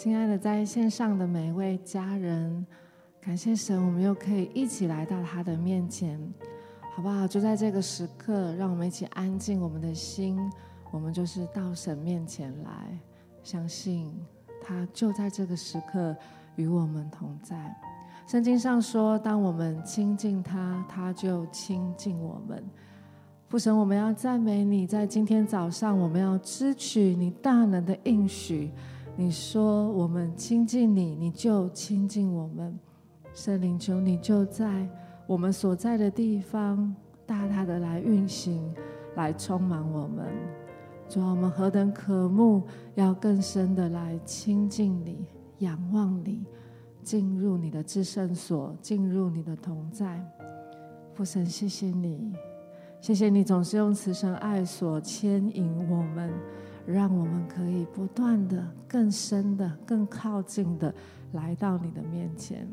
亲爱的，在线上的每一位家人，感谢神，我们又可以一起来到他的面前，好不好？就在这个时刻，让我们一起安静我们的心，我们就是到神面前来，相信他就在这个时刻与我们同在。圣经上说，当我们亲近他，他就亲近我们。父神，我们要赞美你，在今天早上，我们要支取你大能的应许。你说我们亲近你，你就亲近我们。圣灵，求你就在我们所在的地方，大大的来运行，来充满我们。主，我们何等渴慕，要更深的来亲近你，仰望你，进入你的至圣所，进入你的同在。父神，谢谢你，谢谢你总是用慈绳爱所牵引我们。让我们可以不断的、更深的、更靠近的来到你的面前，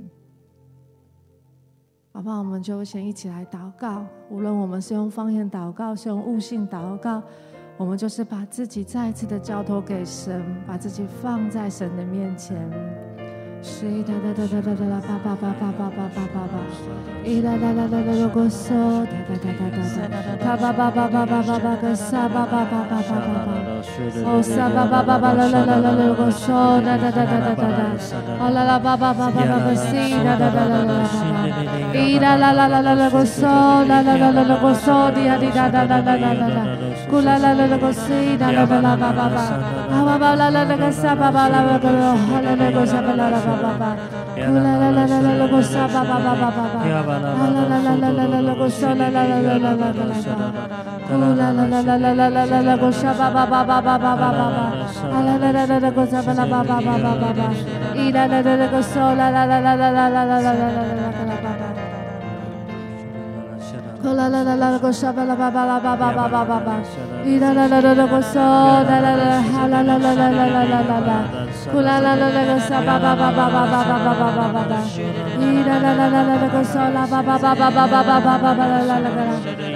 好不好？我们就先一起来祷告。无论我们是用方言祷告，是用悟性祷告，我们就是把自己再一次的交托给神，把自己放在神的面前。哒哒哒哒哒哒哒，叭叭叭叭叭叭叭叭叭，哒哒哒哒哒哒个嗦，哒哒哒哒哒哒，叭叭叭叭叭叭叭叭个沙，叭叭叭叭叭叭叭，哦沙叭叭叭叭啦啦啦啦啦个嗦，哒哒哒哒哒哒哒，哦啦啦叭叭叭叭叭个西，哒哒哒啦啦啦叭叭，哒啦啦啦啦啦啦个嗦，啦啦啦啦啦个嗦，滴呀滴哒哒哒哒哒哒哒，咕啦啦啦啦个西，哒啦啦啦叭叭叭，啊叭叭啦啦啦个沙，叭叭啦啦个咯，哈啦啦个沙叭啦啦。巴巴巴，呼啦啦啦啦啦啦个沙巴巴巴巴巴巴，啦啦啦啦啦啦啦啦个沙啦啦啦啦啦啦个啦巴，呼啦啦啦啦啦啦啦啦啦个沙巴巴巴巴巴巴巴巴，啊啦啦啦啦啦个沙巴啦巴巴巴巴巴巴，伊啦啦啦啦个沙啦啦啦啦啦啦啦啦啦啦啦个啦巴巴，呼啦啦啦啦个沙巴啦巴巴啦巴巴巴巴巴巴，伊啦啦啦啦个沙啦啦啦哈啦啦啦啦啦啦啦啦啦。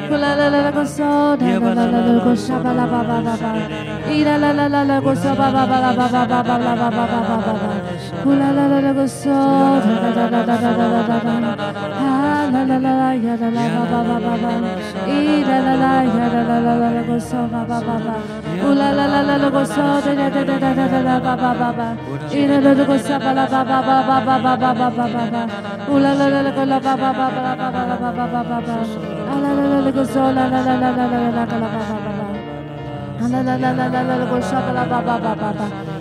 呼啦啦啦啦个沙巴巴巴巴巴巴巴巴巴巴巴巴，咿啦啦啦啦啦个沙啦巴巴巴巴巴巴巴巴巴巴啦啦啦个啦，呼啦啦啦啦个沙啦啦啦啦个沙巴啦巴巴巴巴，咿啦啦啦啦啦个沙巴巴巴啦巴巴巴巴啦巴巴巴巴巴巴，呼啦啦啦啦个沙啦啦啦啦啦啦啦啦啦，哈啦啦啦啦呀啦啦巴巴巴巴巴，咿啦啦啦呀啦啦啦啦个沙巴巴巴巴，呼啦啦啦啦个沙哒哒哒哒哒哒哒巴巴巴巴。伊拉拉拉个沙巴拉巴巴巴巴巴巴巴巴巴巴，乌拉拉拉拉个拉巴巴巴巴拉巴巴拉巴巴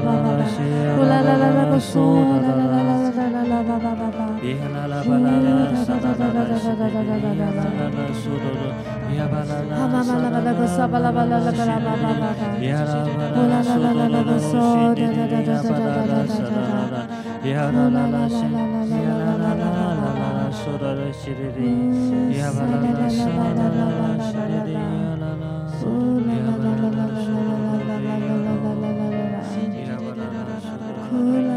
Ooh, la la la la. Oh,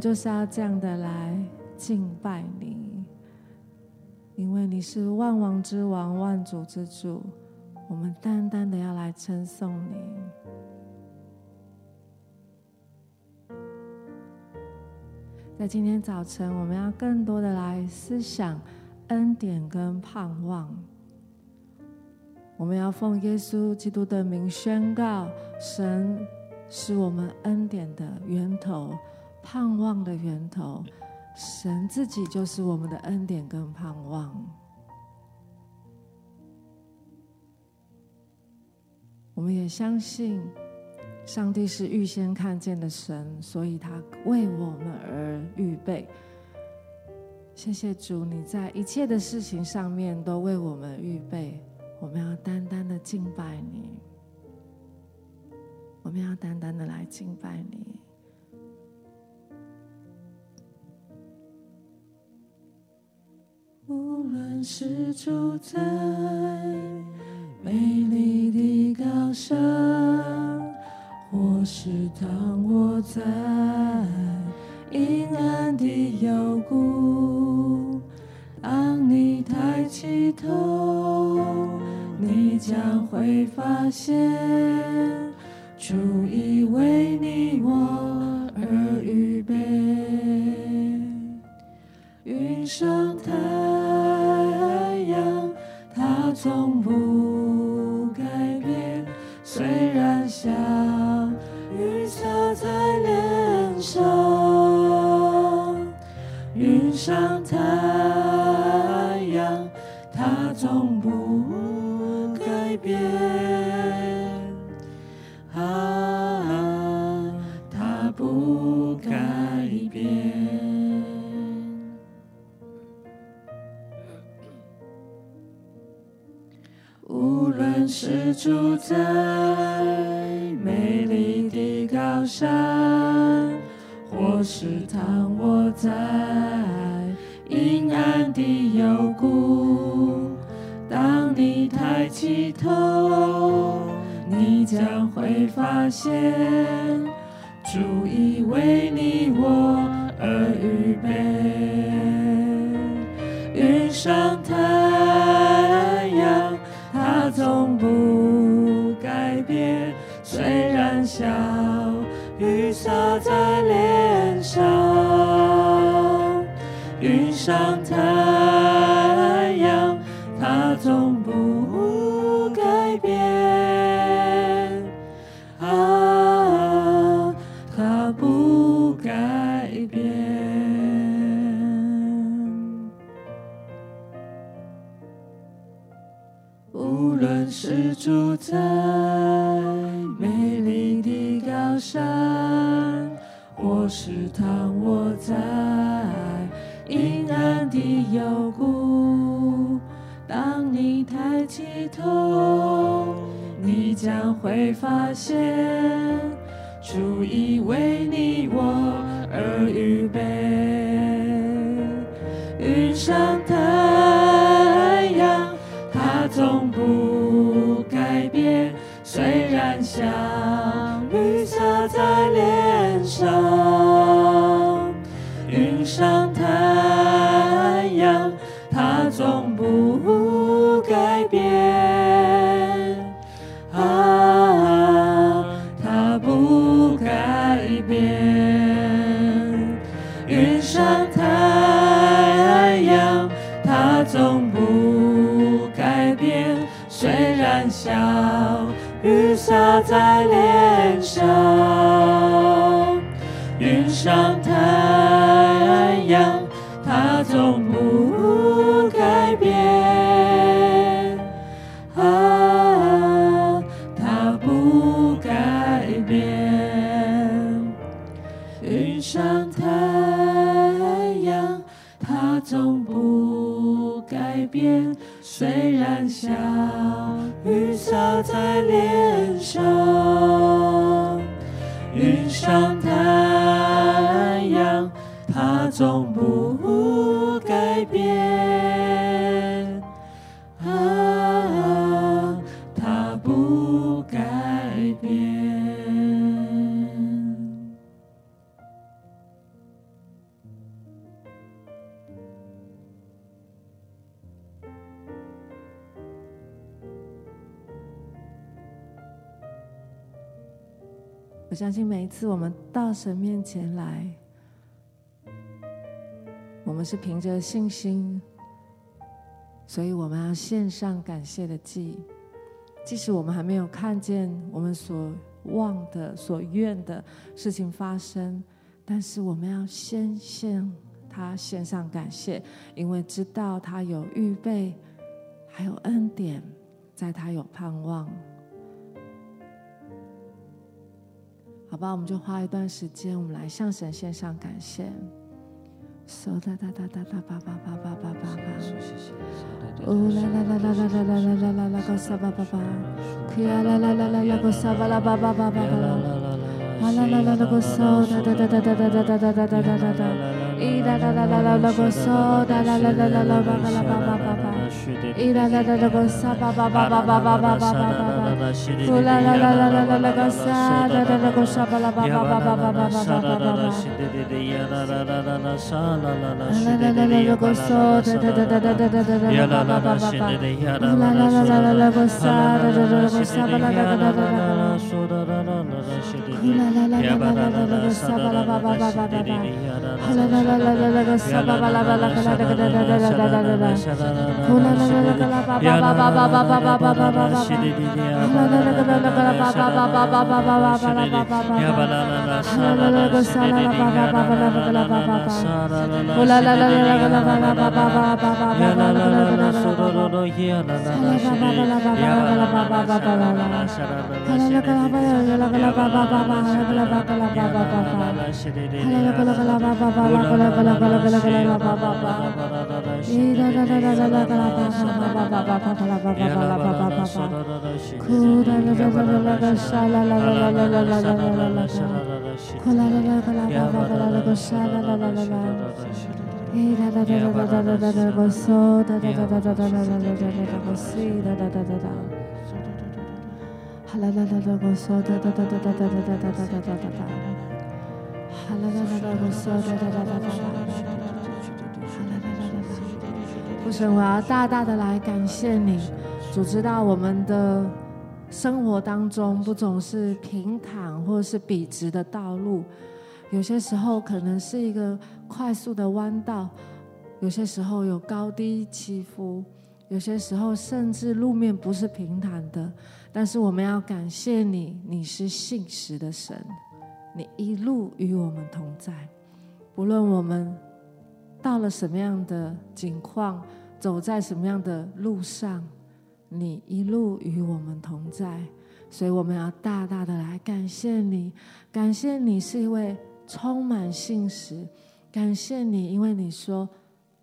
就是要这样的来敬拜你，因为你是万王之王、万主之主，我们单单的要来称颂你。在今天早晨，我们要更多的来思想恩典跟盼望。我们要奉耶稣基督的名宣告：神是我们恩典的源头。盼望的源头，神自己就是我们的恩典跟盼望。我们也相信，上帝是预先看见的神，所以他为我们而预备。谢谢主，你在一切的事情上面都为我们预备。我们要单单的敬拜你，我们要单单的来敬拜你。无论是住在美丽的高山，或是躺卧在阴暗的幽谷，当你抬起头，你将会发现，主已为你我而预备。云上太，从不改变。虽然像是住在美丽的高山，或是躺卧在阴暗的幽谷，当你抬起头，你将会发现，主已为你我而预备，云上太虽然小雨洒在脸上，云上太阳，它从不改变，啊，它不改变。无论是住在在阴暗的幽谷，当你抬起头，你将会发现，主已为你我而预在脸上，云上太阳，它从不改变，啊，它不改变，云上太阳，它从不改变。虽然小雨在脸上，云上太阳，它总不相信每一次我们到神面前来，我们是凭着信心，所以我们要献上感谢的祭。即使我们还没有看见我们所望的、所愿的事情发生，但是我们要先献他献上感谢，因为知道他有预备，还有恩典，在他有盼望。好吧，我们就花一段时间，我们来向神献上感谢。嗖哒哒哒哒哒叭叭叭叭叭叭叭。呜啦啦啦啦啦啦啦啦啦啦个沙叭叭叭。咿呀啦啦啦啦啦个沙叭啦叭叭叭叭啦啦啦啦啦个嗖哒哒哒哒哒哒哒哒哒哒哒哒哒叭叭叭叭叭。啦啦啦啦啦啦个沙，哒哒哒个沙巴啦。啦啦啦啦啦叭叭叭叭叭叭叭叭叭叭叭叭叭叭。啦啦啦个沙啦啦叭叭叭叭啦个啦叭叭叭。呜啦啦啦啦啦啦啦啦叭叭叭叭叭叭叭啦啦啦啦啦 Shri Hallelujah. 神，我要大大的来感谢你，主知道我们的生活当中不总是平坦或是笔直的道路。有些时候可能是一个快速的弯道，有些时候有高低起伏，有些时候甚至路面不是平坦的。但是我们要感谢你，你是信实的神，你一路与我们同在。不论我们到了什么样的境况，走在什么样的路上，你一路与我们同在。所以我们要大大的来感谢你，感谢你是一位。充满信实，感谢你，因为你说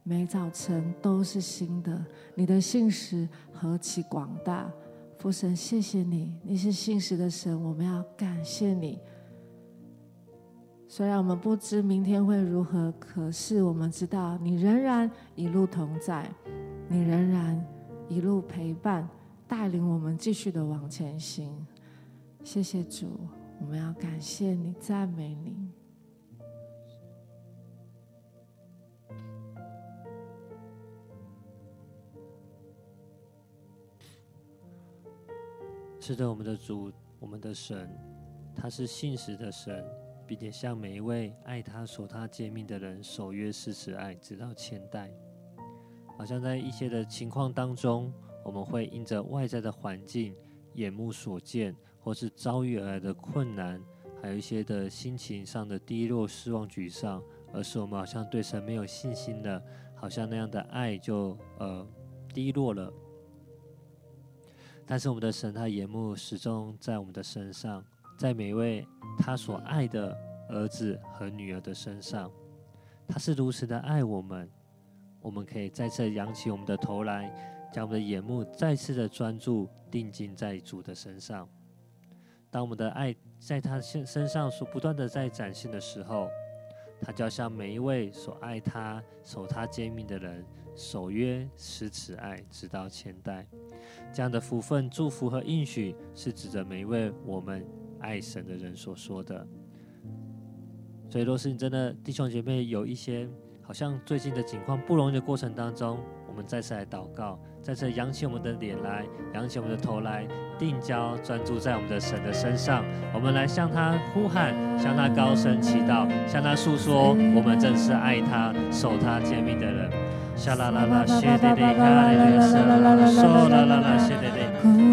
每早晨都是新的，你的信实何其广大！父神，谢谢你，你是信实的神，我们要感谢你。虽然我们不知明天会如何，可是我们知道你仍然一路同在，你仍然一路陪伴，带领我们继续的往前行。谢谢主，我们要感谢你，赞美你。是的，我们的主，我们的神，他是信实的神，并且向每一位爱他、守他诫命的人守约施慈爱，直到千代。好像在一些的情况当中，我们会因着外在的环境、眼目所见，或是遭遇而来的困难，还有一些的心情上的低落、失望、沮丧，而使我们好像对神没有信心了，好像那样的爱就呃低落了。但是我们的神，他眼目始终在我们的身上，在每一位他所爱的儿子和女儿的身上，他是如此的爱我们。我们可以再次扬起我们的头来，将我们的眼目再次的专注定睛在主的身上。当我们的爱在他身身上所不断的在展现的时候，他就要向每一位所爱他、守他诫命的人。守约施慈爱，直到千代。这样的福分、祝福和应许，是指着每一位我们爱神的人所说的。所以，若是你真的弟兄姐妹有一些好像最近的境况不容易的过程当中，我们再次来祷告，再次扬起我们的脸来，扬起我们的头来，定焦专注在我们的神的身上。我们来向他呼喊，向他高声祈祷，向他诉说，我们正是爱他、守他诫命的人。沙啦啦啦，谢的的，哈利路亚，嗦啦啦啦，谢的的，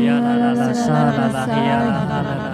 呀啦啦啦，沙啦啦，呀啦啦啦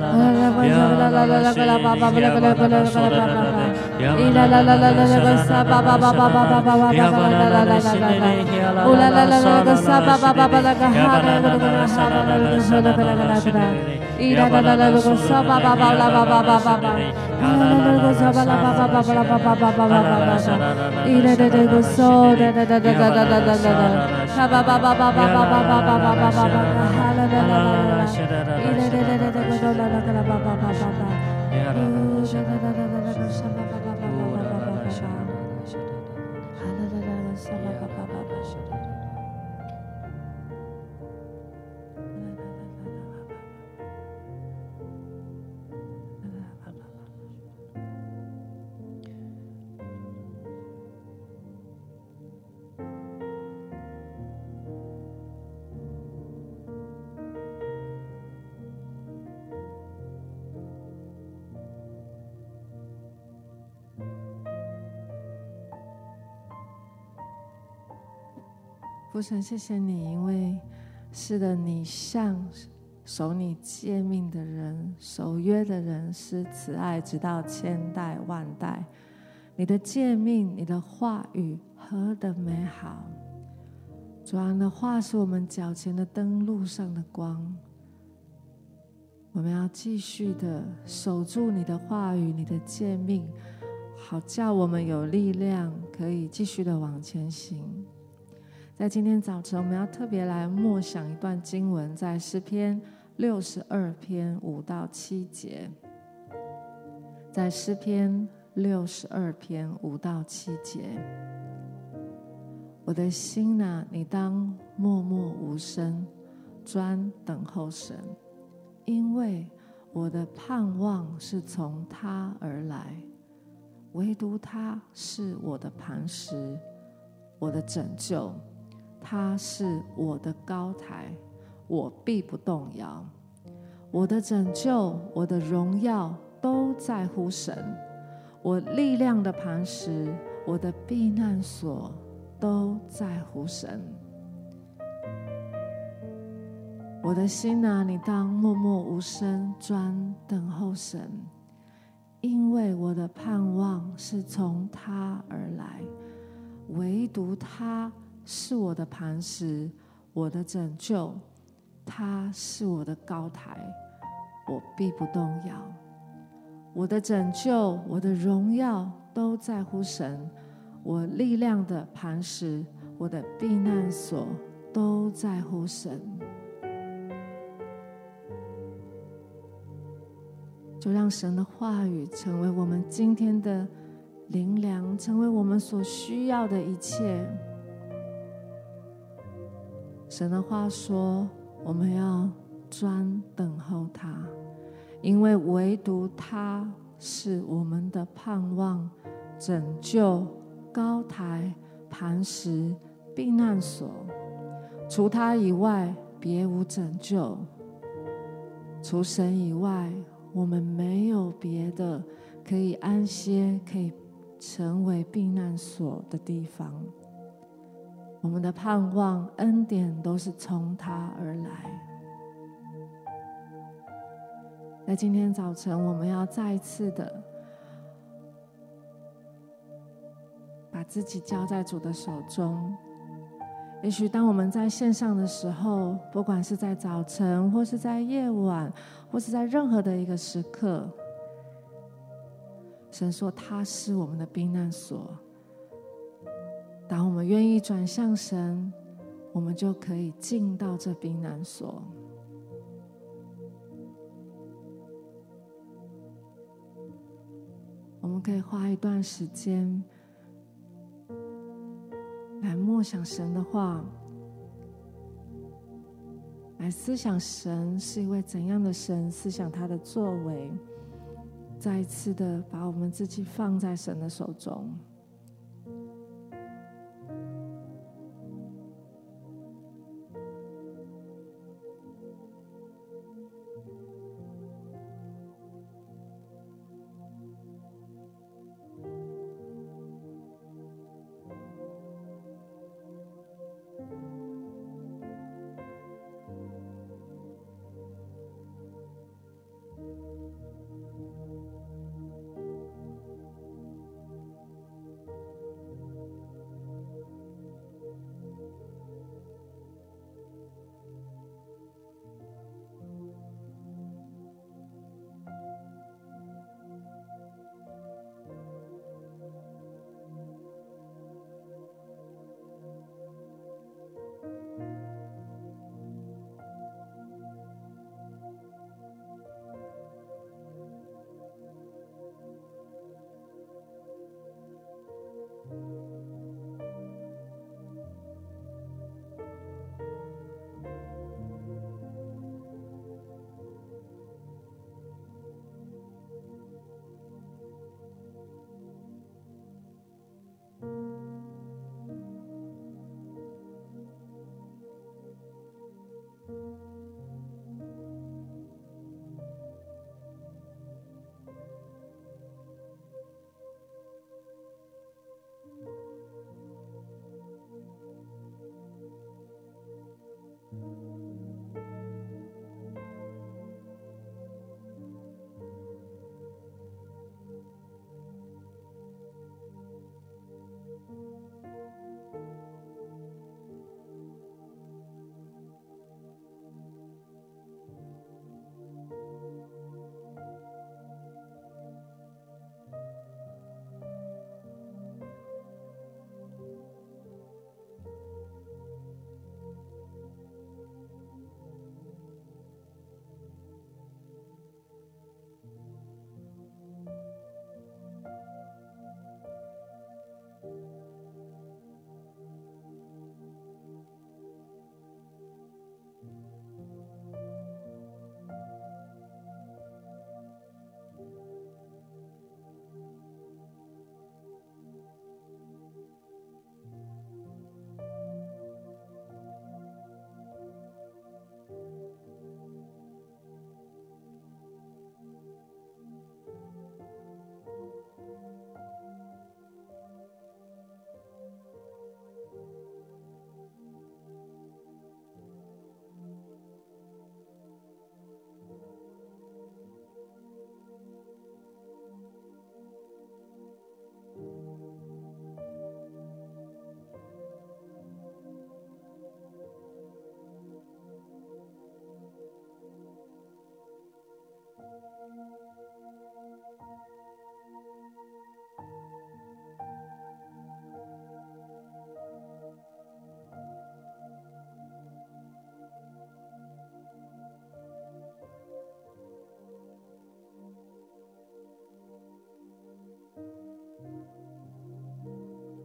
Yabala ira da da da go sa ba ba ba la ba ba ba ba ba ira da da go sa ba la ba ba ba ba la ba ba ba ba ba ba ba ira da da go so da da da da da da da da da da ba ba ba ba ba ba ba ba ba ba ba ba ba ha la la la la ira da da da da go la la la ba ba ba ba ba ira da da da 父神，谢谢你，因为是的，你向守你诫命的人、守约的人是慈爱，直到千代万代。你的诫命、你的话语何等美好！主啊，的话是我们脚前的灯，路上的光。我们要继续的守住你的话语、你的诫命，好叫我们有力量，可以继续的往前行。在今天早晨，我们要特别来默想一段经文，在诗篇六十二篇五到七节。在诗篇六十二篇五到七节，我的心哪，你当默默无声，专等候神，因为我的盼望是从他而来，唯独他是我的磐石，我的拯救。他是我的高台，我必不动摇。我的拯救，我的荣耀都在乎神。我力量的磐石，我的避难所都在乎神。我的心哪，你当默默无声，专等候神，因为我的盼望是从他而来，唯独他。是我的磐石，我的拯救，他是我的高台，我必不动摇。我的拯救，我的荣耀都在乎神，我力量的磐石，我的避难所都在乎神。就让神的话语成为我们今天的灵粮，成为我们所需要的一切。神的话说：“我们要专等候他，因为唯独他是我们的盼望、拯救、高台、磐石、避难所。除他以外，别无拯救；除神以外，我们没有别的可以安歇、可以成为避难所的地方。”我们的盼望、恩典都是从他而来。在今天早晨，我们要再一次的把自己交在主的手中。也许当我们在线上的时候，不管是在早晨，或是在夜晚，或是在任何的一个时刻，神说他是我们的避难所。当我们愿意转向神，我们就可以进到这避难所。我们可以花一段时间来默想神的话，来思想神是一位怎样的神，思想他的作为，再一次的把我们自己放在神的手中。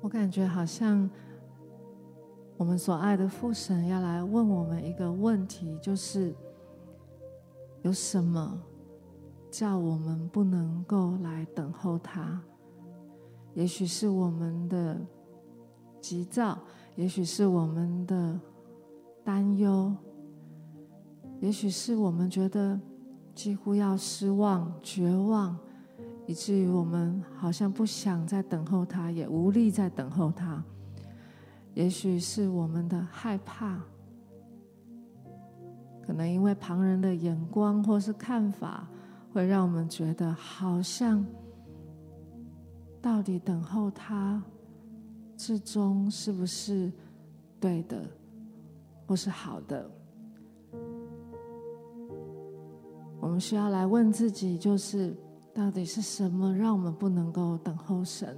我感觉好像我们所爱的父神要来问我们一个问题，就是有什么叫我们不能够来等候他？也许是我们的急躁，也许是我们的担忧，也许是我们觉得几乎要失望、绝望。以至于我们好像不想再等候他，也无力再等候他。也许是我们的害怕，可能因为旁人的眼光或是看法，会让我们觉得好像到底等候他，至终是不是对的，或是好的？我们需要来问自己，就是。到底是什么让我们不能够等候神？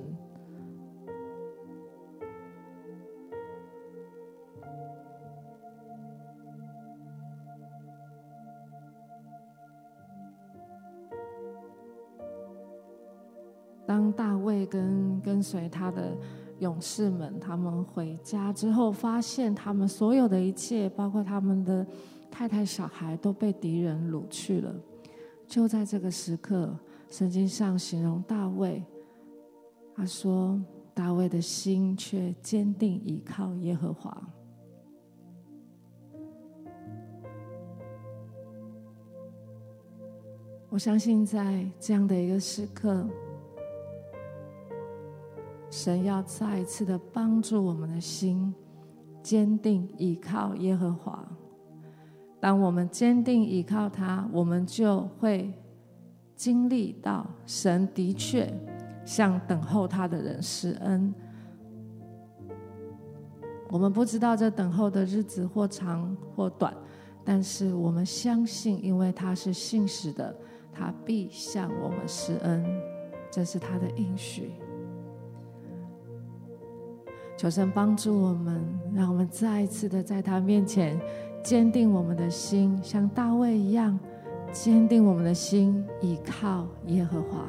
当大卫跟跟随他的勇士们他们回家之后发现他们所有的一切包括他们的太太小孩都被敌人掳去了。就在这个时刻圣经上形容大卫，他说：“大卫的心却坚定依靠耶和华。”我相信，在这样的一个时刻，神要再一次的帮助我们的心，坚定依靠耶和华。当我们坚定依靠他，我们就会经历到神的确向等候他的人施恩。我们不知道这等候的日子或长或短，但是我们相信，因为他是信实的。他必向我们施恩，这是他的应许。求神帮助我们，让我们再一次的在他面前坚定我们的心，像大卫一样坚定我们的心，依靠耶和华。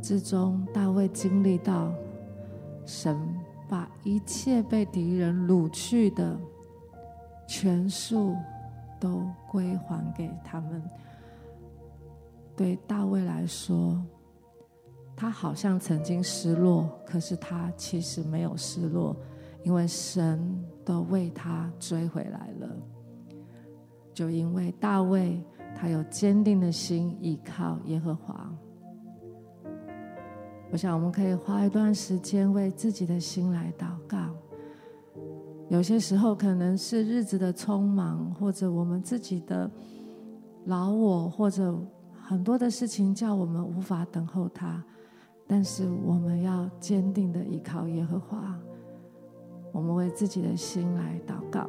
之中，大卫经历到神把一切被敌人掳去的全数。都归还给他们。对大卫来说，他好像曾经失落，可是他其实没有失落，因为神都为他追回来了。就因为大卫他有坚定的心，依靠耶和华。我想我们可以花一段时间为自己的心来祷告。有些时候可能是日子的匆忙，或者我们自己的老我，或者很多的事情叫我们无法等候他。但是我们要坚定的依靠耶和华。我们为自己的心来祷告。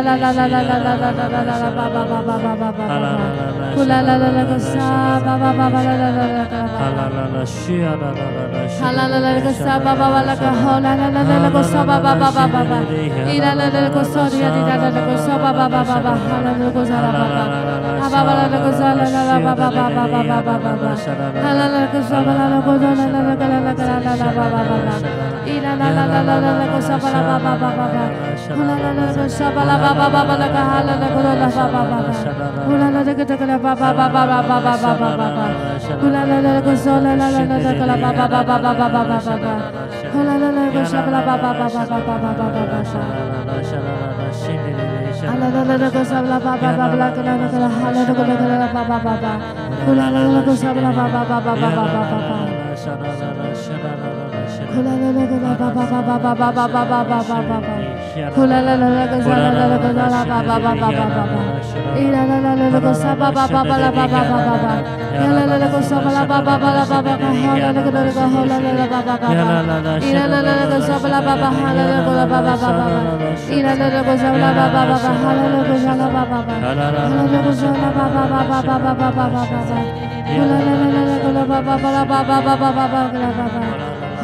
啦巴巴巴巴巴，呀啦啦啦个沙巴啦巴巴巴啦巴巴巴，哈啦啦个啦个哈啦啦啦巴巴巴巴，咦啦啦啦个沙巴啦巴巴哈啦啦个啦巴巴巴巴，咦啦啦啦个沙巴啦巴巴巴巴哈啦啦个沙啦巴巴巴，哈啦啦个沙啦巴巴巴巴巴巴巴巴巴巴，呼 Shabala Shabbat Hallelujah.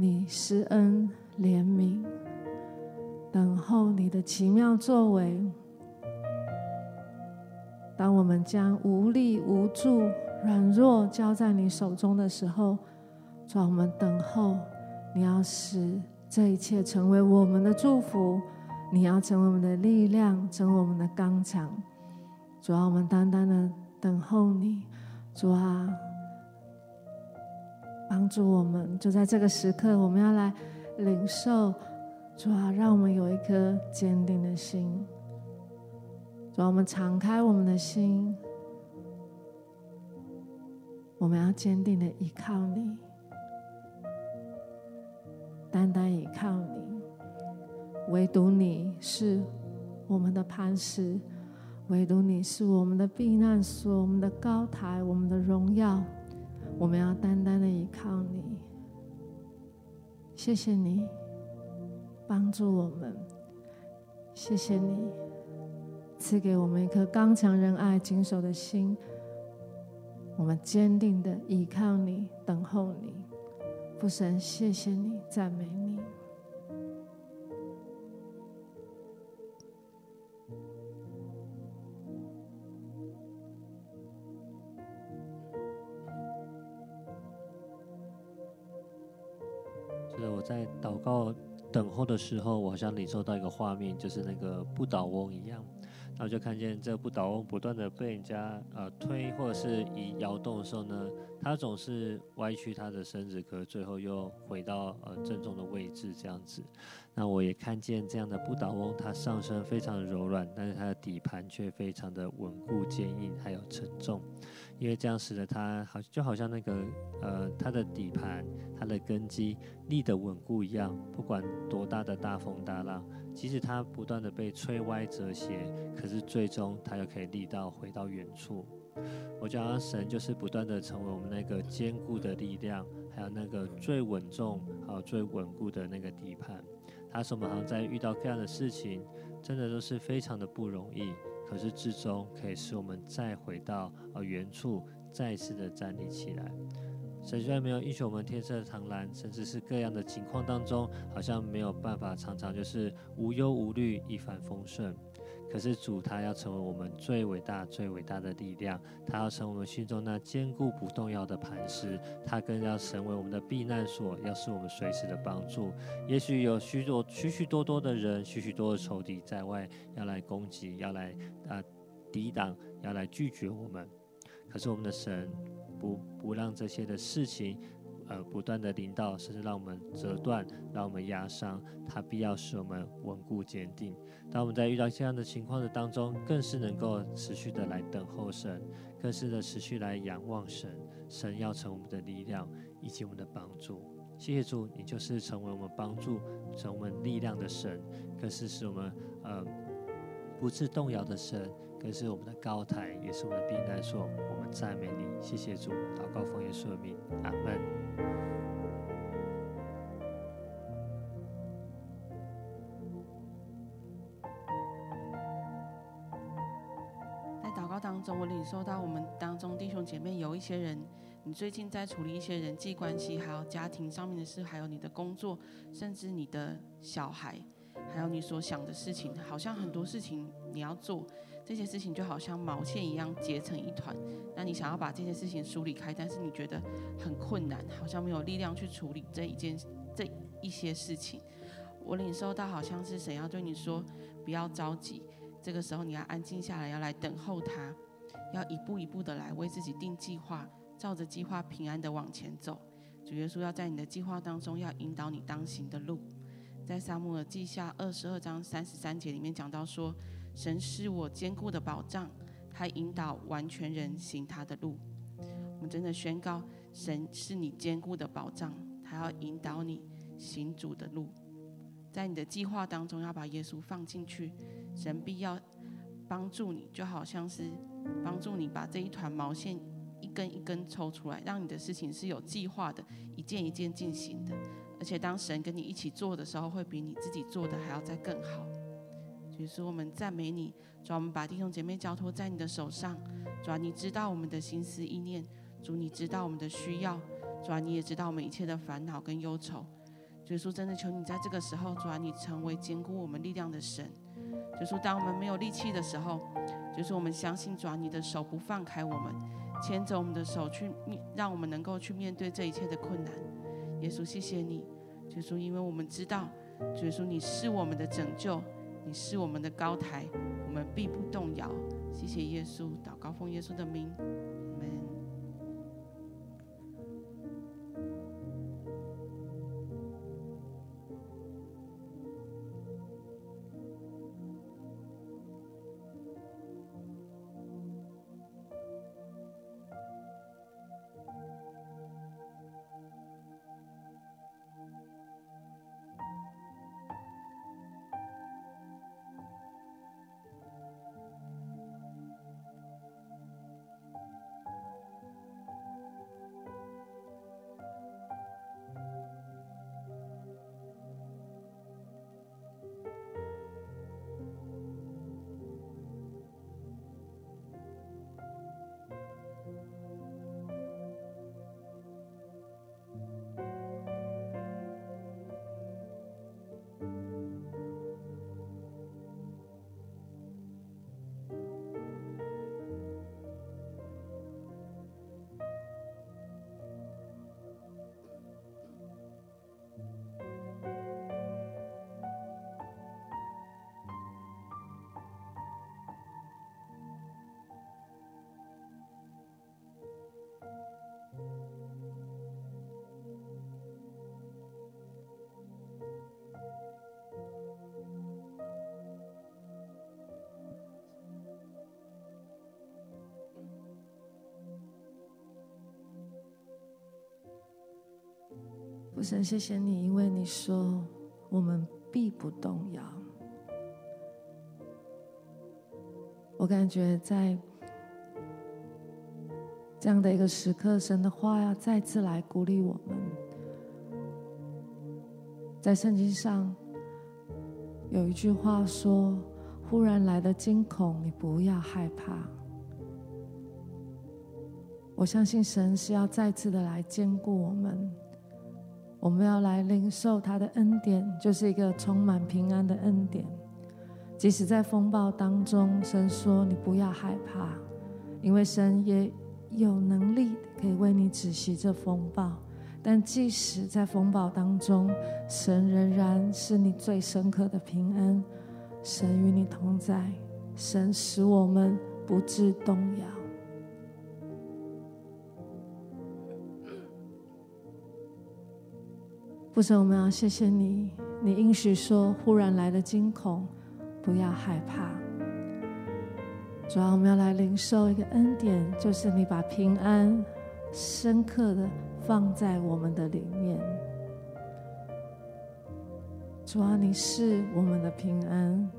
你施恩怜悯，等候你的奇妙作为。当我们将无力、无助、软弱交在你手中的时候，让我们等候。你要使这一切成为我们的祝福，你要成为我们的力量，成为我们的刚强。主啊，我们单单的等候你，主啊。帮助我们，就在这个时刻，我们要来领受，主啊，让我们有一颗坚定的心。主啊，我们敞开我们的心，我们要坚定的依靠你，单单依靠你，唯独你是我们的磐石，唯独你是我们的避难所，我们的高台，我们的荣耀。我们要单单的依靠你。谢谢你帮助我们，谢谢你赐给我们一颗刚强仁爱、谨守的心。我们坚定的依靠你，等候你，父神，谢谢你，赞美你。是我在祷告等候的时候，我好像领受到一个画面，就是那个不倒翁一样。然后就看见这不倒翁不断的被人家呃推或者是移摇动的时候呢，它总是歪曲它的身子，可是最后又回到呃正中的位置这样子。那我也看见这样的不倒翁，它上身非常的柔软，但是它的底盘却非常的稳固坚硬，还有沉重。因为这样使得它好就好像那个呃它的底盘、它的根基立得稳固一样，不管多大的大风大浪。即使它不断的被吹歪折斜，可是最终它又可以立到回到原处。我觉得神就是不断的成为我们那个坚固的力量，还有那个最稳重、还有最稳固的那个底盘。他说我们好像在遇到各样的事情，真的都是非常的不容易，可是至终可以使我们再回到呃原处，再次的站立起来。神虽然没有应许我们天色常蓝，甚至是各样的情况当中，好像没有办法常常就是无忧无虑、一帆风顺。可是主他要成为我们最伟大、最伟大的力量，他要成为我们心中那坚固不动摇的磐石，他更要成为我们的避难所，要是我们随时的帮助。也许有许多许许多多的人、许许多的仇敌在外要来攻击、要来啊抵挡、要来拒绝我们，可是我们的神。不不让这些的事情，呃，不断的临到，甚至让我们折断，让我们压伤，它必要使我们稳固坚定。当我们在遇到这样的情况的当中，更是能够持续的来等候神，更是的持续来仰望神。神要成为我们的力量以及我们的帮助。谢谢主，你就是成为我们帮助、成为我们力量的神，更是使我们呃不致动摇的神。更是我们的高台，也是我们的避难所。我们赞美你，谢谢主，祷告奉耶稣的名，阿门。在祷告当中，我领受到我们当中弟兄姐妹有一些人，你最近在处理一些人际关系，还有家庭上面的事，还有你的工作，甚至你的小孩，还有你所想的事情，好像很多事情你要做。这些事情就好像毛线一样结成一团，那你想要把这些事情梳理开，但是你觉得很困难，好像没有力量去处理这一件这一些事情。我领受到好像是神要对你说，不要着急，这个时候你要安静下来，要来等候他，要一步一步的来为自己定计划，照着计划平安的往前走。主耶稣要在你的计划当中要引导你当行的路，在撒母耳记下二十二章三十三节里面讲到说。神是我坚固的保障，他引导完全人行他的路。我们真的宣告，神是你坚固的保障，他要引导你行主的路。在你的计划当中，要把耶稣放进去，神必要帮助你，就好像是帮助你把这一团毛线一根一根抽出来，让你的事情是有计划的，一件一件进行的。而且当神跟你一起做的时候，会比你自己做的还要再更好。比如说，我们赞美你，主，我们把弟兄姐妹交托在你的手上，主啊，你知道我们的心思意念，主，你知道我们的需要，主啊，你也知道我们一切的烦恼跟忧愁。耶稣，真的求你在这个时候，主啊，你成为坚固我们力量的神。耶稣，当我们没有力气的时候，耶稣，我们相信，主啊，你的手不放开我们，牵着我们的手去，让我们能够去面对这一切的困难。耶稣，谢谢你，耶稣，因为我们知道，耶稣，你是我们的拯救。你是我们的高台，我们必不动摇。谢谢耶稣，祷告奉耶稣的名。父神，谢谢你，因为你说我们必不动摇。我感觉在这样的一个时刻，神的话要再次来鼓励我们。在圣经上有一句话说：“忽然来的惊恐，你不要害怕。”我相信神是要再次的来坚固我们。我们要来领受他的恩典，就是一个充满平安的恩典。即使在风暴当中，神说你不要害怕，因为神也有能力可以为你止息这风暴。但即使在风暴当中，神仍然是你最深刻的平安。神与你同在，神使我们不致动摇。父神，我们要谢谢你。你应许说，忽然来的惊恐，不要害怕。主要我们要来领受一个恩典，就是你把平安深刻的放在我们的里面。主要你是我们的平安。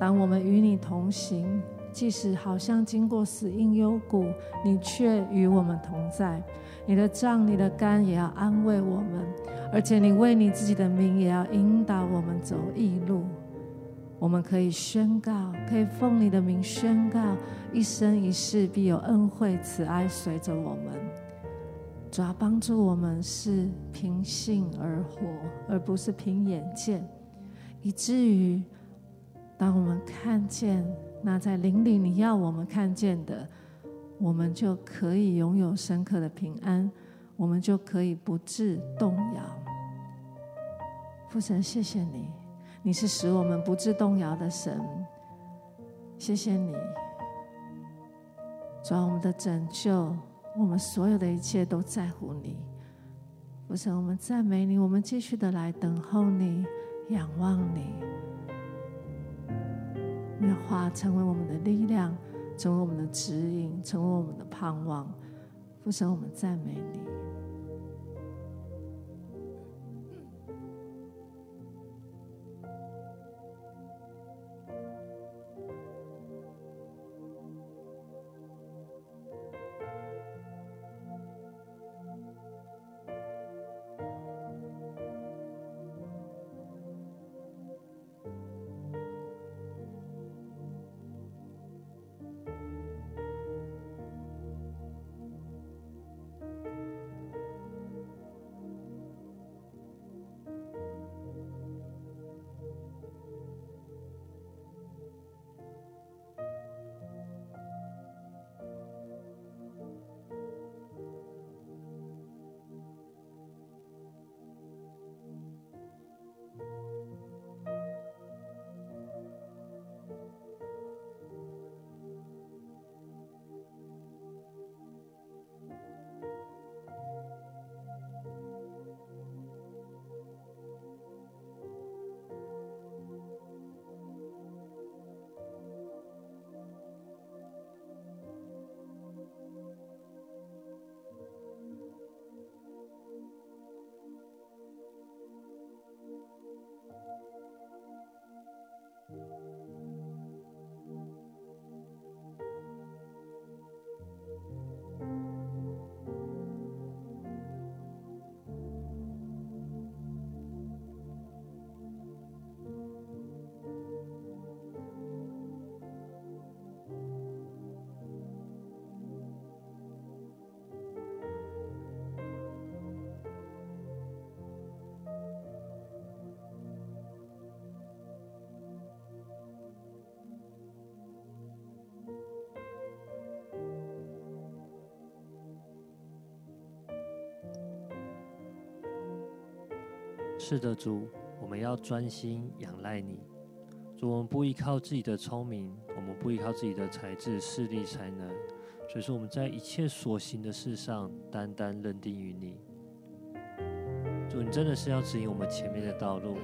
当我们与你同行，即使好像经过死荫幽谷，你却与我们同在。你的杖、你的竿也要安慰我们，而且你为你自己的名也要引导我们走义路。我们可以宣告，可以奉你的名宣告，一生一世必有恩惠慈爱随着我们。主要帮助我们是凭信而活，而不是凭眼见，以至于当我们看见那在灵里你要我们看见的。我们就可以拥有深刻的平安，我们就可以不致动摇。父神，谢谢你，你是使我们不致动摇的神。谢谢你，主，我们的拯救，我们所有的一切都在乎你。父神，我们赞美你，我们继续的来等候你，仰望你，你的话成为我们的力量。成为我们的指引，成为我们的盼望。父神，我们赞美你。是的，主，我们要专心仰赖你。主，我们不依靠自己的聪明，我们不依靠自己的才智、势力、才能，所以说我们在一切所行的事上，单单认定于你。主，你真的是要指引我们前面的道路，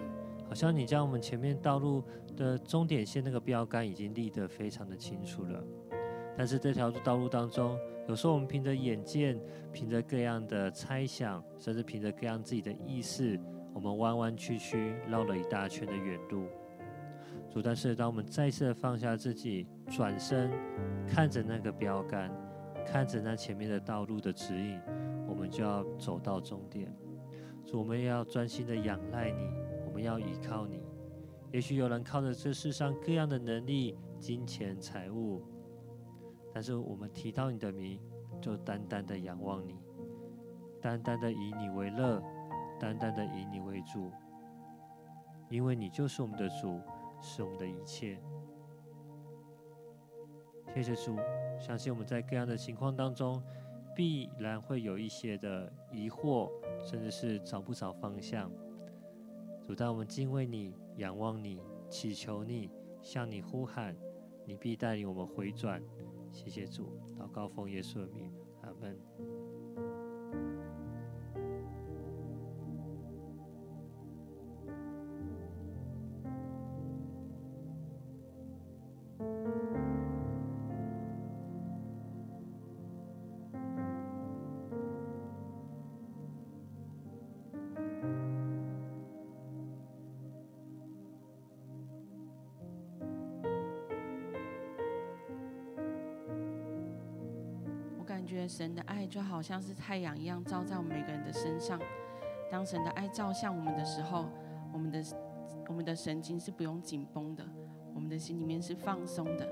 好像你将我们前面道路的终点线那个标杆已经立得非常的清楚了。但是这条道路当中，有时候我们凭着眼见，凭着各样的猜想，甚至凭着各样自己的意识，我们弯弯曲曲绕了一大圈的远路。主，但是当我们再次的放下自己，转身看着那个标杆，看着那前面的道路的指引，我们就要走到终点。主，我们要专心的仰赖你，我们要依靠你。也许有人靠着这世上各样的能力、金钱、财物，但是我们提到你的名，就单单的仰望你，单单的以你为乐，单单的以你为主，因为你就是我们的主，是我们的一切。谢谢主，相信我们在各样的情况当中，必然会有一些的疑惑，甚至是找不着方向。主，当我们敬畏你。仰望你，祈求你，向你呼喊，你必带领我们回转。谢谢主，祷告奉耶稣的名，阿门。觉得神的爱就好像是太阳一样照在我们每个人的身上。当神的爱照向我们的时候，我们的我们的神经是不用紧绷的，我们的心里面是放松的，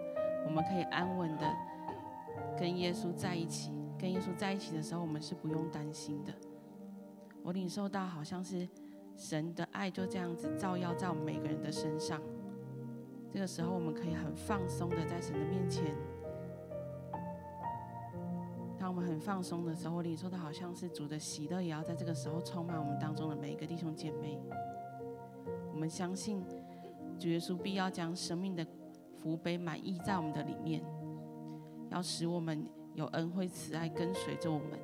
我们可以安稳的跟耶稣在一起。跟耶稣在一起的时候，我们是不用担心的。我领受到好像是神的爱就这样子照耀在我们每个人的身上。这个时候，我们可以很放松的在神的面前。当我们很放松的时候，我领受的好像是主的喜乐，也要在这个时候充满我们当中的每一个弟兄姐妹。我们相信主耶稣必要将生命的福杯满溢在我们的里面，要使我们有恩惠慈爱跟随着我们。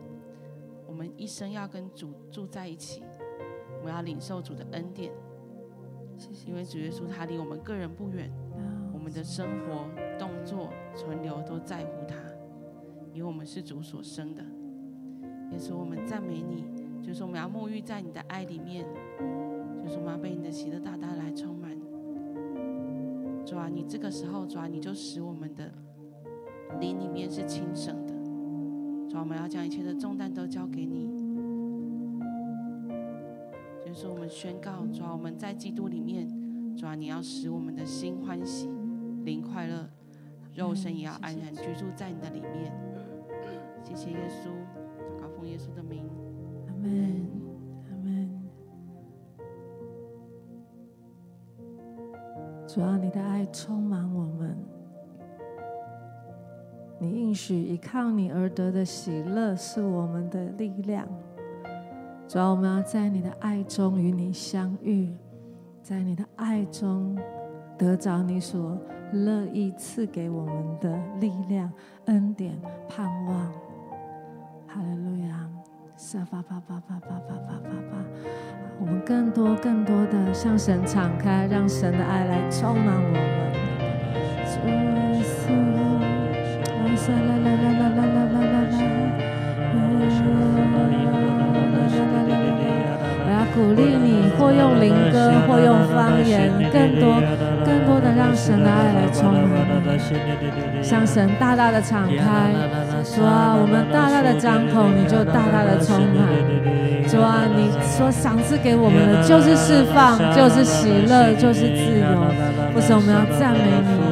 我们一生要跟主住在一起，我们要领受主的恩典。因为主耶稣他离我们个人不远，我们的生活、动作、存留都在乎他。因为我们是主所生的，也是我们赞美你，就是我们要沐浴在你的爱里面，就是我们要被你的喜乐大大来充满。主啊，你这个时候，主啊，你就使我们的灵里面是轻省的。主啊，我们要将一切的重担都交给你，就是我们宣告，主啊，我们在基督里面，主啊，你要使我们的心欢喜，灵快乐，肉身也要安然居住在你的里面。谢谢耶稣，祷告奉耶稣的名，阿门，阿门。主要，你的爱充满我们，你应许依靠你而得的喜乐是我们的力量。主要，我们要在你的爱中与你相遇，在你的爱中得着你所乐意赐给我们的力量、恩典、盼望。哈利路亚！撒巴巴巴巴巴巴巴巴巴，我们更多更多的向神敞开，让神的爱来充满我们。耶稣，啦啦啦啦啦啦啦啦啦！我要鼓励，或用灵歌，或用方言，更多更多的让神的爱来充满，向神大大的敞开。主啊，我们大大的张口，你就大大的充满。主啊，你所赏赐给我们的就是释放，就是喜乐，就是自由。不是我们要赞美你。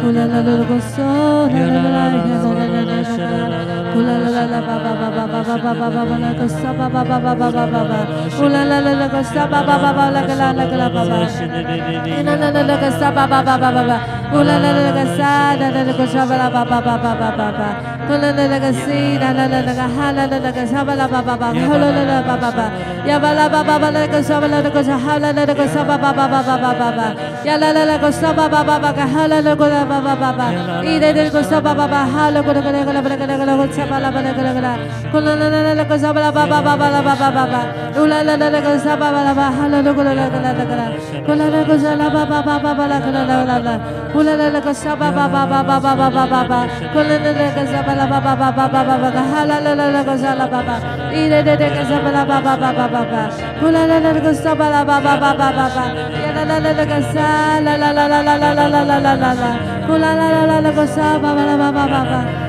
Ooh la la la la la la la la la la la la la ba ba ba ba ba ba 来来来，那个西，来来来，那个哈，来来来，那个沙巴拉巴巴巴，来来来，巴巴巴，呀巴拉巴巴巴，那个沙巴拉那个沙，来来来，那个沙巴巴巴巴巴巴巴巴，呀来来来，个沙巴巴巴巴个哈，来来个沙巴巴巴巴巴巴，一来那个沙巴巴巴哈，来个那个那个那个那个那个沙巴拉那个那个，来来来来来个沙巴拉巴巴巴巴巴巴巴巴，来来来来个沙巴拉巴巴巴个那个那个那个，来来个沙巴巴巴巴巴巴来，来来来来，乌来来来个沙巴巴巴哈，来个那个那个那个，来来个沙巴巴巴巴巴巴来，来来来来，乌来来来个沙巴巴巴巴巴巴巴巴巴，来来来来个沙巴。la ba ba ba ba ba ba ba ha la la la la go za la ba ba i de de de ga za ba la ba ba ba ba ba ba ku la la la go za ba la ba ba ba ba ba ba ya la la la la ga za la la la la la la la la la la la ku la la la la go za ba ba la ba ba ba ba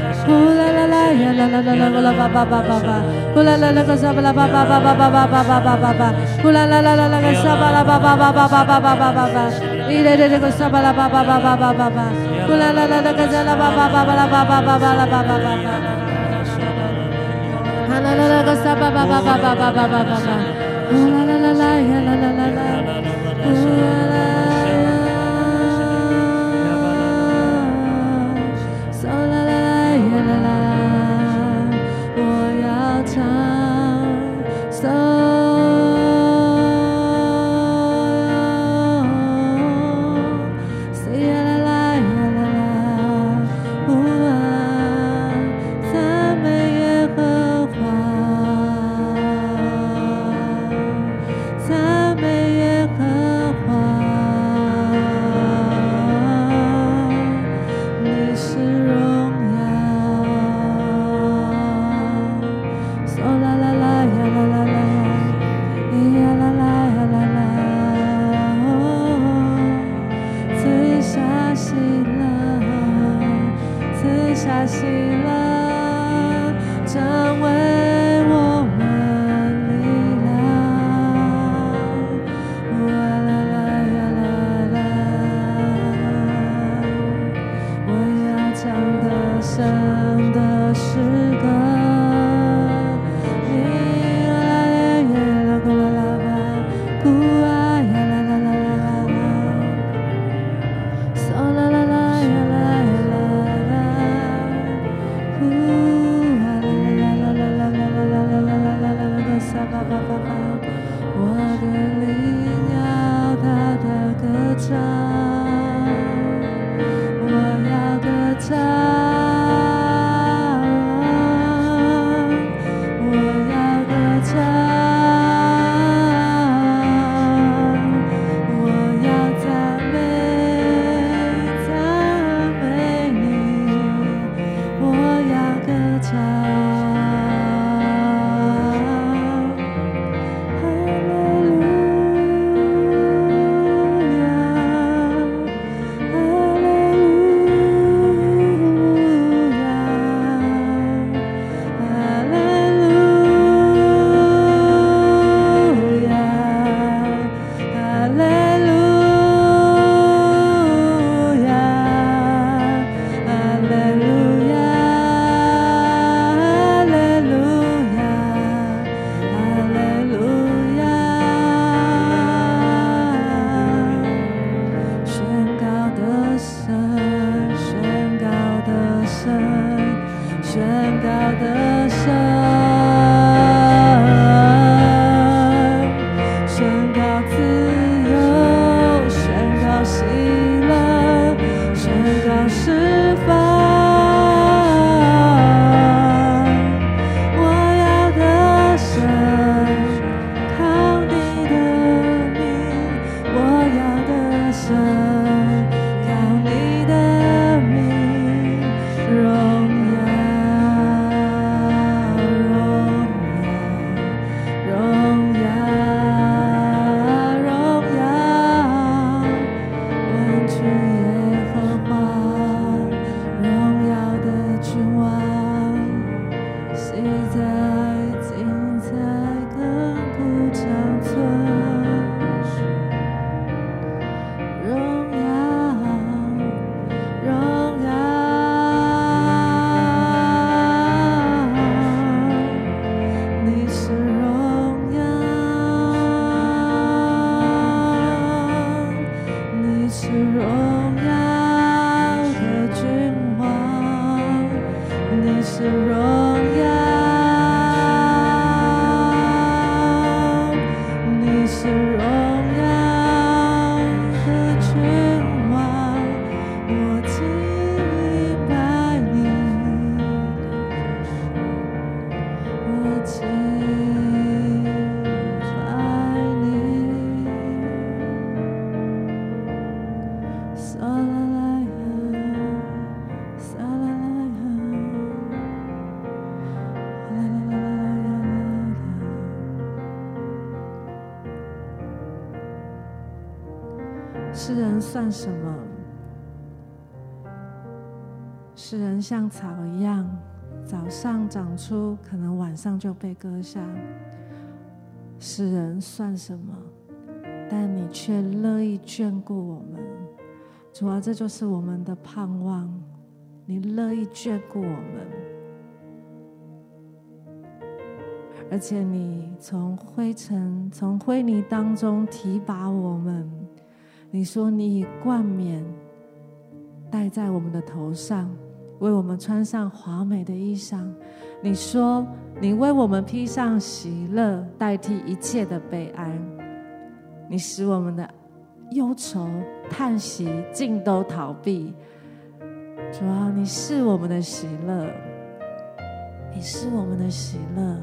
Ooh la la la la ya la la la la. Ooh la la 像草一样，早上长出，可能晚上就被割下。世人算什么？但你却乐意眷顾我们。主啊，这就是我们的盼望。你乐意眷顾我们，而且你从灰尘、从灰泥当中提拔我们。你说你以冠冕戴在我们的头上，为我们穿上华美的衣裳。你说你为我们披上喜乐，代替一切的悲哀。你使我们的忧愁、叹息尽都逃避。主啊，你是我们的喜乐，你是我们的喜乐。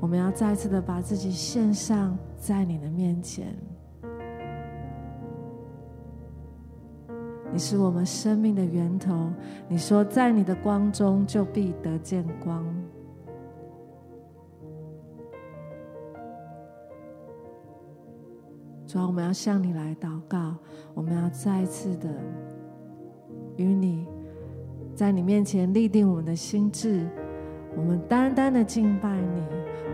我们要再次的把自己献上在你的面前。你是我们生命的源头。你说，在你的光中就必得见光。主啊，我们要向你来祷告，我们要再一次的与你在你面前立定我们的心志。我们单单的敬拜你，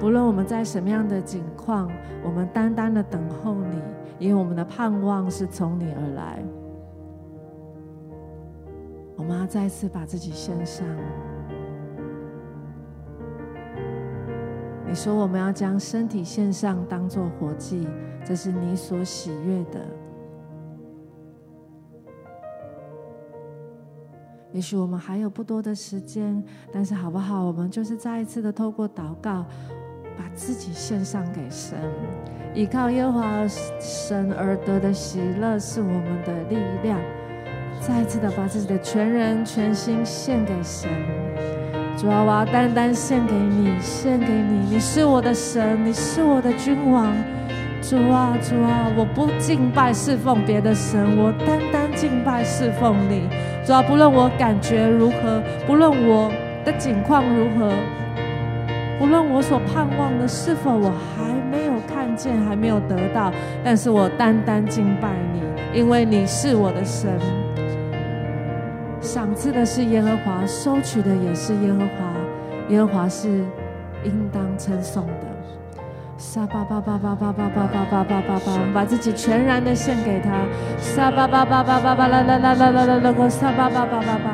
不论我们在什么样的境况，我们单单的等候你，因为我们的盼望是从你而来。我们要再次把自己献上。你说我们要将身体献上，当作活祭，这是你所喜悦的。也许我们还有不多的时间，但是好不好？我们就是再一次的透过祷告，把自己献上给神，依靠耶和华神而得的喜乐，是我们的力量。再次的把自己的全人全心献给神，主啊，我要单单献给你，献给你，你是我的神，你是我的君王，主啊，主啊，我不敬拜侍奉别的神，我单单敬拜侍奉你，主啊，不论我感觉如何，不论我的境况如何，不论我所盼望的是否我还没有看见，还没有得到，但是我单单敬拜你，因为你是我的神。赏赐的是耶和华，收取的也是耶和华。耶和华是应当称颂的。沙巴巴巴巴巴巴巴巴巴巴巴，我们把自己全然的献给他。沙巴巴巴巴巴巴啦啦啦啦啦啦啦，我撒巴巴巴巴巴。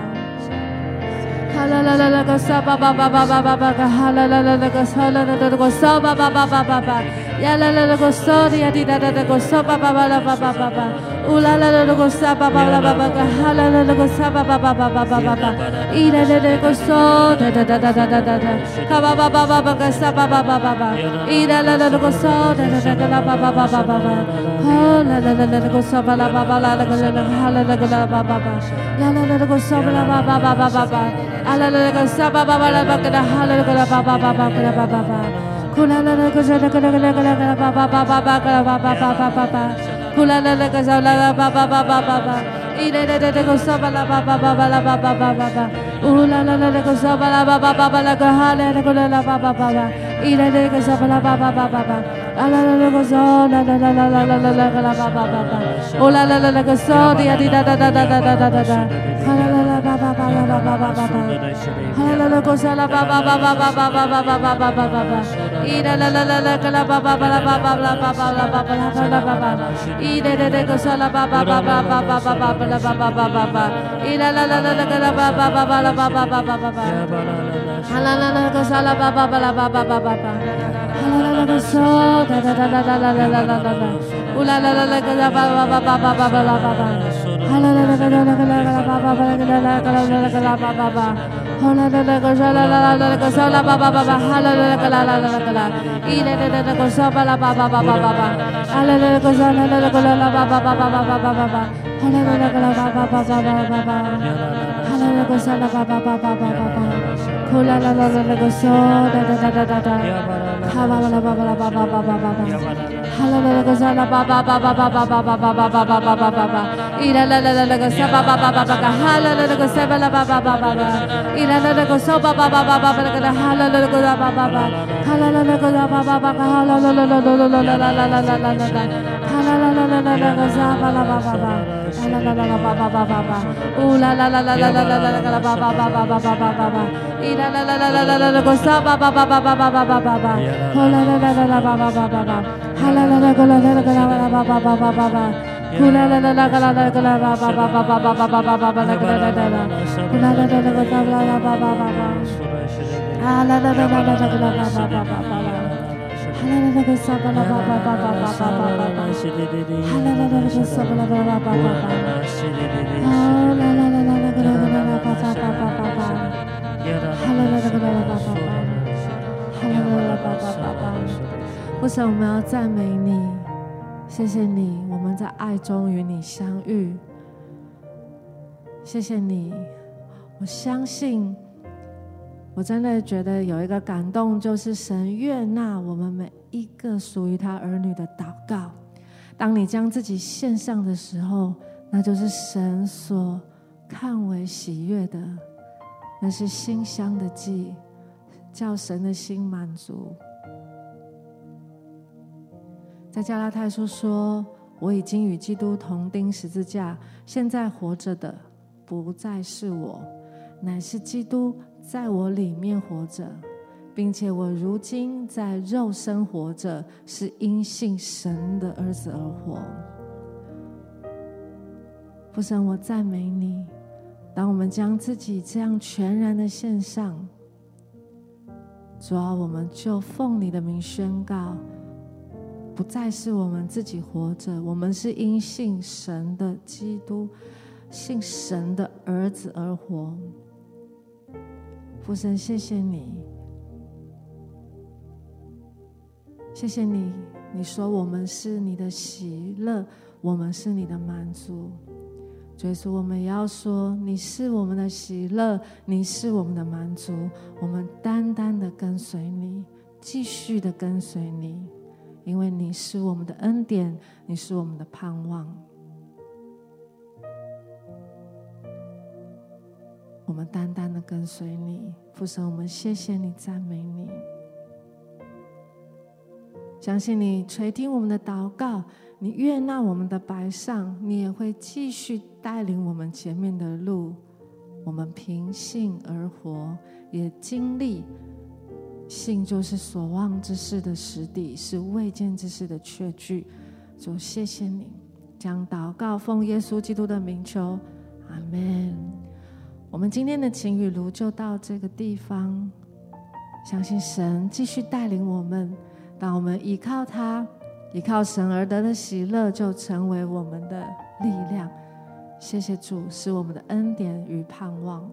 哈啦啦啦啦个撒巴巴巴巴巴巴巴个哈啦啦啦啦个撒啦啦啦个撒巴巴巴巴巴巴。Ya la la la gosto ya di da da da gosto ba ba ba la ba ba ba ba. U la la la gosto ba ba la ba ba ga ha la la la gosto ba ba ba ba ba ba ba ba. I la la la gosto da da da da da da da da. Ka ba ba ba ba ba ga sa ba ba ba ba ba. I la la la gosto da da da da la ba ba ba ba ba ba. Ha la la la la gosto ba la ba ba la la la la ha la la la ba ba ba. Ya la la la gosto ba la ba ba ba ba ba ba. Ala la la gosto ba ba ba la ba ga ha la la la ba ba ba ba ba ba ba. Kula la la kaza la kala kala kala kala ba ba ba ba ba kala ba ba ba ba ba ba. Kula la la kaza la la ba ba ba ba ba ba. Ile la la kaza ba la ba ba ba ba la ba ba ba ba ba. Ula la la la kaza ba la ba ba ba ba la kaha la la kula la ba ba ba ba. Ile la kaza ba la ba ba ba ba ba. Ala la la kaza la la la la la la la la kala ba ba ba. Ula la la la kaza di di da da da da da da da da. Ala la Ooh la la la la la la la la la. Hallelujah. Hallelujah. Hallelujah. 父神，我们要赞美你，谢谢你，我们在爱中与你相遇。谢谢你，我相信，我真的觉得有一个感动，就是神悦纳我们每一个属于他儿女的祷告。当你将自己献上的时候，那就是神所看为喜悦的，那是馨香的祭。叫神的心满足。在加拉太书说：“我已经与基督同钉十字架，现在活着的不再是我，乃是基督在我里面活着，并且我如今在肉身活着，是因信神的儿子而活。”父神，我赞美你。当我们将自己这样全然的献上。主啊，我们就奉你的名宣告，不再是我们自己活着，我们是因信神的基督，信神的儿子而活。父神，谢谢你，谢谢你。你说我们是你的喜乐，我们是你的满足。所以说，我们要说，你是我们的喜乐，你是我们的满足，我们单单的跟随你，继续的跟随你，因为你是我们的恩典，你是我们的盼望。我们单单的跟随你，父神，我们谢谢你，赞美你，相信你垂听我们的祷告。你悦纳我们的白上，你也会继续带领我们前面的路。我们平信而活，也经历信就是所望之事的实底，是未见之事的确据。主，谢谢你，将祷告奉耶稣基督的名求，阿门。我们今天的晴雨炉就到这个地方，相信神继续带领我们，当我们依靠他。依靠神而得的喜乐，就成为我们的力量。谢谢主，是我们的恩典与盼望。